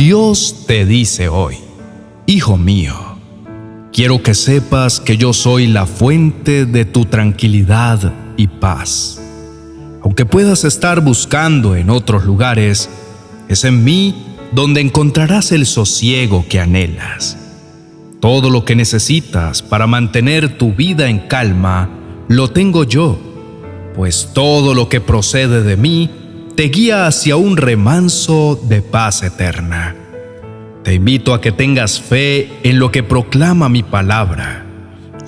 Dios te dice hoy, Hijo mío, quiero que sepas que yo soy la fuente de tu tranquilidad y paz. Aunque puedas estar buscando en otros lugares, es en mí donde encontrarás el sosiego que anhelas. Todo lo que necesitas para mantener tu vida en calma, lo tengo yo, pues todo lo que procede de mí te guía hacia un remanso de paz eterna. Te invito a que tengas fe en lo que proclama mi palabra.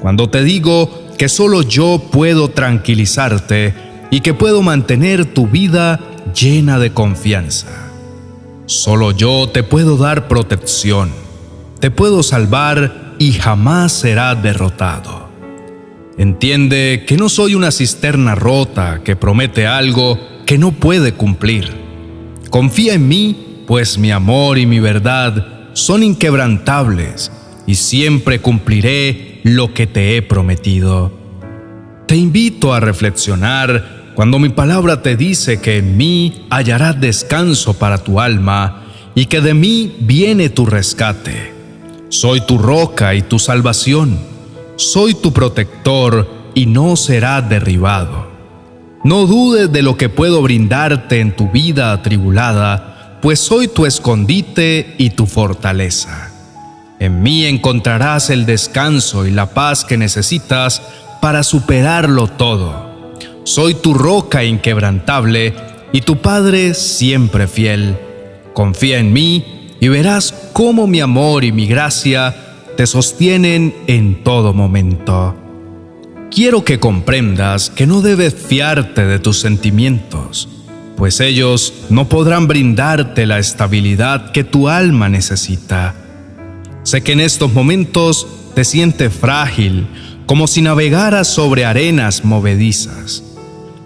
Cuando te digo que solo yo puedo tranquilizarte y que puedo mantener tu vida llena de confianza. Solo yo te puedo dar protección, te puedo salvar y jamás serás derrotado. Entiende que no soy una cisterna rota que promete algo que no puede cumplir. Confía en mí, pues mi amor y mi verdad son inquebrantables y siempre cumpliré lo que te he prometido. Te invito a reflexionar cuando mi palabra te dice que en mí hallarás descanso para tu alma y que de mí viene tu rescate. Soy tu roca y tu salvación. Soy tu protector y no será derribado. No dudes de lo que puedo brindarte en tu vida atribulada, pues soy tu escondite y tu fortaleza. En mí encontrarás el descanso y la paz que necesitas para superarlo todo. Soy tu roca inquebrantable y tu Padre siempre fiel. Confía en mí y verás cómo mi amor y mi gracia te sostienen en todo momento. Quiero que comprendas que no debes fiarte de tus sentimientos, pues ellos no podrán brindarte la estabilidad que tu alma necesita. Sé que en estos momentos te sientes frágil, como si navegaras sobre arenas movedizas.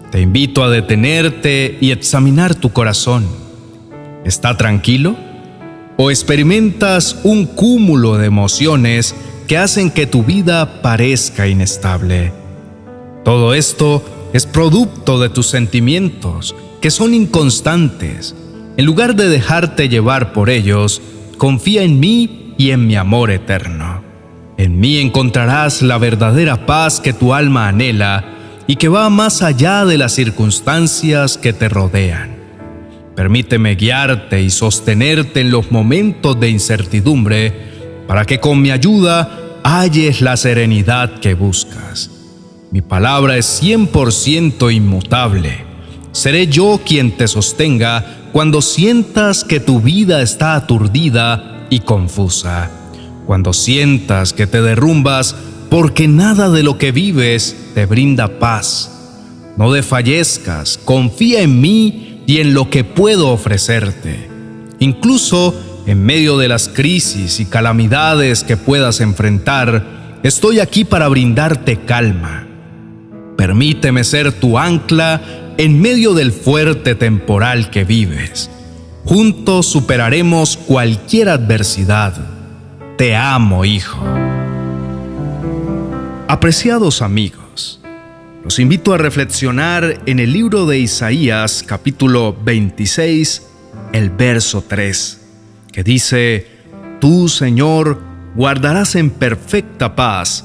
Te invito a detenerte y examinar tu corazón. ¿Está tranquilo? ¿O experimentas un cúmulo de emociones que hacen que tu vida parezca inestable. Todo esto es producto de tus sentimientos, que son inconstantes. En lugar de dejarte llevar por ellos, confía en mí y en mi amor eterno. En mí encontrarás la verdadera paz que tu alma anhela y que va más allá de las circunstancias que te rodean. Permíteme guiarte y sostenerte en los momentos de incertidumbre para que con mi ayuda halles la serenidad que buscas. Mi palabra es 100% inmutable. Seré yo quien te sostenga cuando sientas que tu vida está aturdida y confusa, cuando sientas que te derrumbas porque nada de lo que vives te brinda paz. No desfallezcas, confía en mí y en lo que puedo ofrecerte. Incluso en medio de las crisis y calamidades que puedas enfrentar, estoy aquí para brindarte calma. Permíteme ser tu ancla en medio del fuerte temporal que vives. Juntos superaremos cualquier adversidad. Te amo, hijo. Apreciados amigos, los invito a reflexionar en el libro de Isaías capítulo 26, el verso 3 que dice, Tú, Señor, guardarás en perfecta paz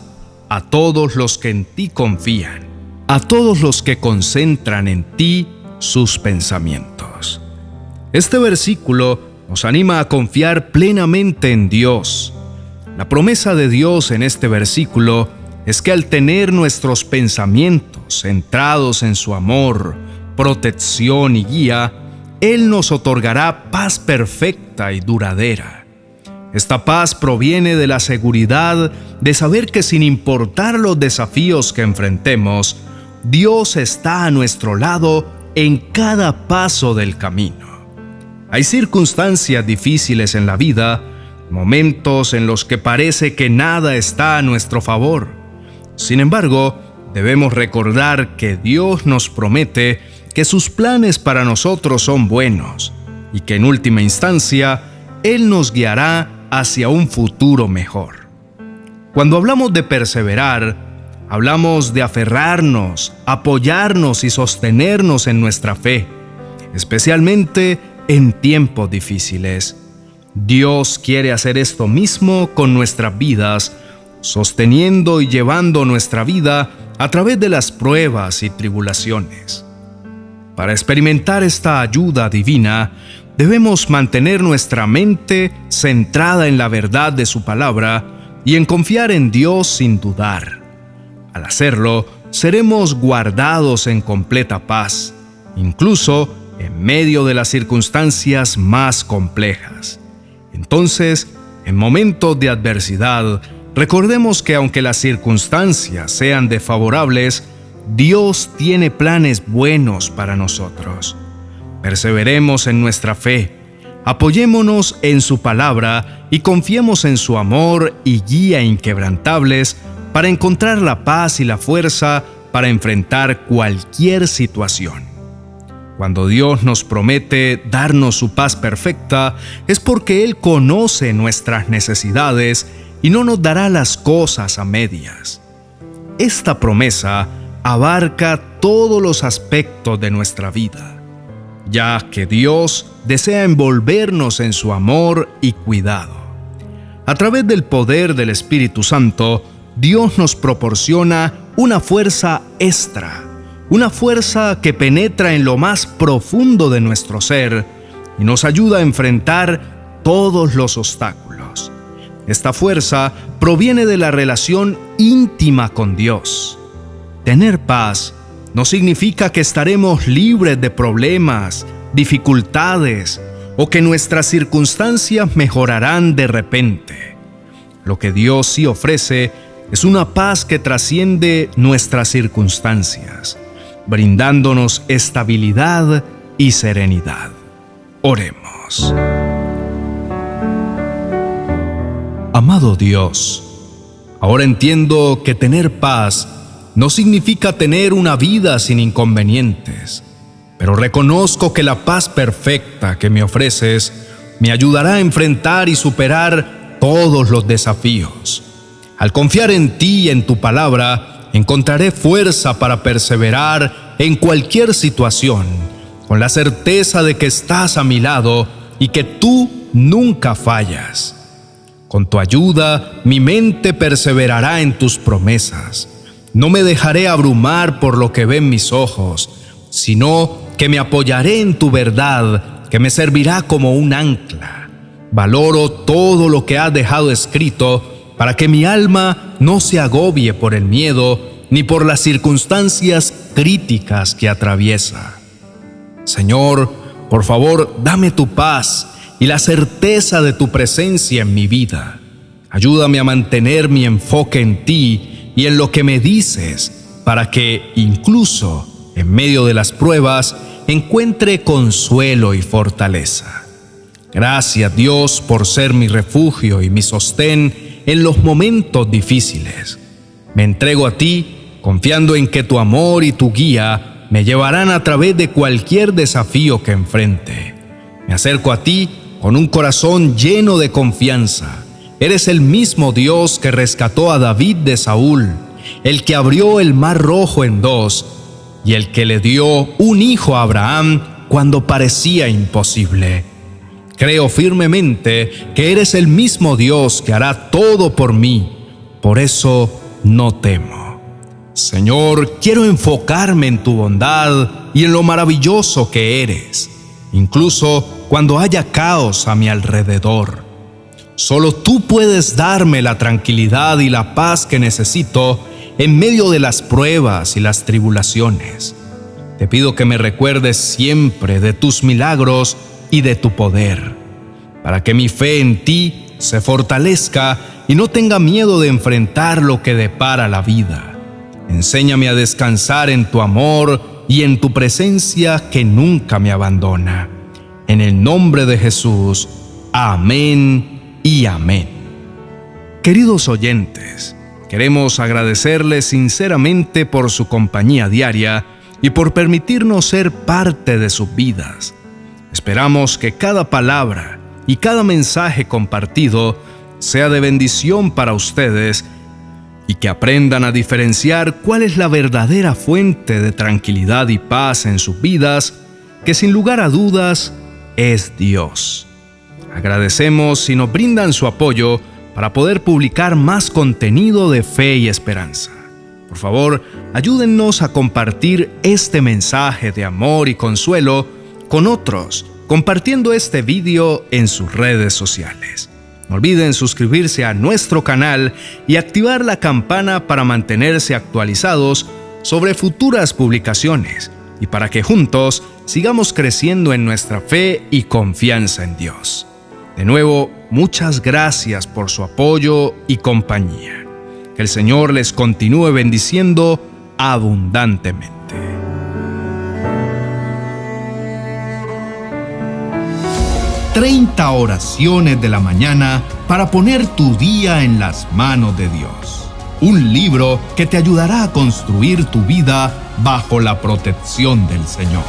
a todos los que en ti confían, a todos los que concentran en ti sus pensamientos. Este versículo nos anima a confiar plenamente en Dios. La promesa de Dios en este versículo es que al tener nuestros pensamientos centrados en su amor, protección y guía, él nos otorgará paz perfecta y duradera. Esta paz proviene de la seguridad de saber que sin importar los desafíos que enfrentemos, Dios está a nuestro lado en cada paso del camino. Hay circunstancias difíciles en la vida, momentos en los que parece que nada está a nuestro favor. Sin embargo, debemos recordar que Dios nos promete que sus planes para nosotros son buenos y que en última instancia Él nos guiará hacia un futuro mejor. Cuando hablamos de perseverar, hablamos de aferrarnos, apoyarnos y sostenernos en nuestra fe, especialmente en tiempos difíciles. Dios quiere hacer esto mismo con nuestras vidas, sosteniendo y llevando nuestra vida a través de las pruebas y tribulaciones. Para experimentar esta ayuda divina, debemos mantener nuestra mente centrada en la verdad de su palabra y en confiar en Dios sin dudar. Al hacerlo, seremos guardados en completa paz, incluso en medio de las circunstancias más complejas. Entonces, en momentos de adversidad, recordemos que aunque las circunstancias sean desfavorables, Dios tiene planes buenos para nosotros. Perseveremos en nuestra fe, apoyémonos en su palabra y confiemos en su amor y guía inquebrantables para encontrar la paz y la fuerza para enfrentar cualquier situación. Cuando Dios nos promete darnos su paz perfecta, es porque Él conoce nuestras necesidades y no nos dará las cosas a medias. Esta promesa abarca todos los aspectos de nuestra vida, ya que Dios desea envolvernos en su amor y cuidado. A través del poder del Espíritu Santo, Dios nos proporciona una fuerza extra, una fuerza que penetra en lo más profundo de nuestro ser y nos ayuda a enfrentar todos los obstáculos. Esta fuerza proviene de la relación íntima con Dios. Tener paz no significa que estaremos libres de problemas, dificultades o que nuestras circunstancias mejorarán de repente. Lo que Dios sí ofrece es una paz que trasciende nuestras circunstancias, brindándonos estabilidad y serenidad. Oremos. Amado Dios, ahora entiendo que tener paz no significa tener una vida sin inconvenientes, pero reconozco que la paz perfecta que me ofreces me ayudará a enfrentar y superar todos los desafíos. Al confiar en ti y en tu palabra, encontraré fuerza para perseverar en cualquier situación, con la certeza de que estás a mi lado y que tú nunca fallas. Con tu ayuda, mi mente perseverará en tus promesas. No me dejaré abrumar por lo que ven mis ojos, sino que me apoyaré en tu verdad, que me servirá como un ancla. Valoro todo lo que has dejado escrito para que mi alma no se agobie por el miedo ni por las circunstancias críticas que atraviesa. Señor, por favor, dame tu paz y la certeza de tu presencia en mi vida. Ayúdame a mantener mi enfoque en ti y en lo que me dices, para que incluso en medio de las pruebas encuentre consuelo y fortaleza. Gracias Dios por ser mi refugio y mi sostén en los momentos difíciles. Me entrego a ti confiando en que tu amor y tu guía me llevarán a través de cualquier desafío que enfrente. Me acerco a ti con un corazón lleno de confianza Eres el mismo Dios que rescató a David de Saúl, el que abrió el mar rojo en dos y el que le dio un hijo a Abraham cuando parecía imposible. Creo firmemente que eres el mismo Dios que hará todo por mí, por eso no temo. Señor, quiero enfocarme en tu bondad y en lo maravilloso que eres, incluso cuando haya caos a mi alrededor. Solo tú puedes darme la tranquilidad y la paz que necesito en medio de las pruebas y las tribulaciones. Te pido que me recuerdes siempre de tus milagros y de tu poder, para que mi fe en ti se fortalezca y no tenga miedo de enfrentar lo que depara la vida. Enséñame a descansar en tu amor y en tu presencia que nunca me abandona. En el nombre de Jesús. Amén y amén. Queridos oyentes, queremos agradecerles sinceramente por su compañía diaria y por permitirnos ser parte de sus vidas. Esperamos que cada palabra y cada mensaje compartido sea de bendición para ustedes y que aprendan a diferenciar cuál es la verdadera fuente de tranquilidad y paz en sus vidas, que sin lugar a dudas es Dios. Agradecemos si nos brindan su apoyo para poder publicar más contenido de fe y esperanza. Por favor, ayúdennos a compartir este mensaje de amor y consuelo con otros, compartiendo este vídeo en sus redes sociales. No olviden suscribirse a nuestro canal y activar la campana para mantenerse actualizados sobre futuras publicaciones y para que juntos sigamos creciendo en nuestra fe y confianza en Dios. De nuevo, muchas gracias por su apoyo y compañía. Que el Señor les continúe bendiciendo abundantemente. Treinta oraciones de la mañana para poner tu día en las manos de Dios. Un libro que te ayudará a construir tu vida bajo la protección del Señor.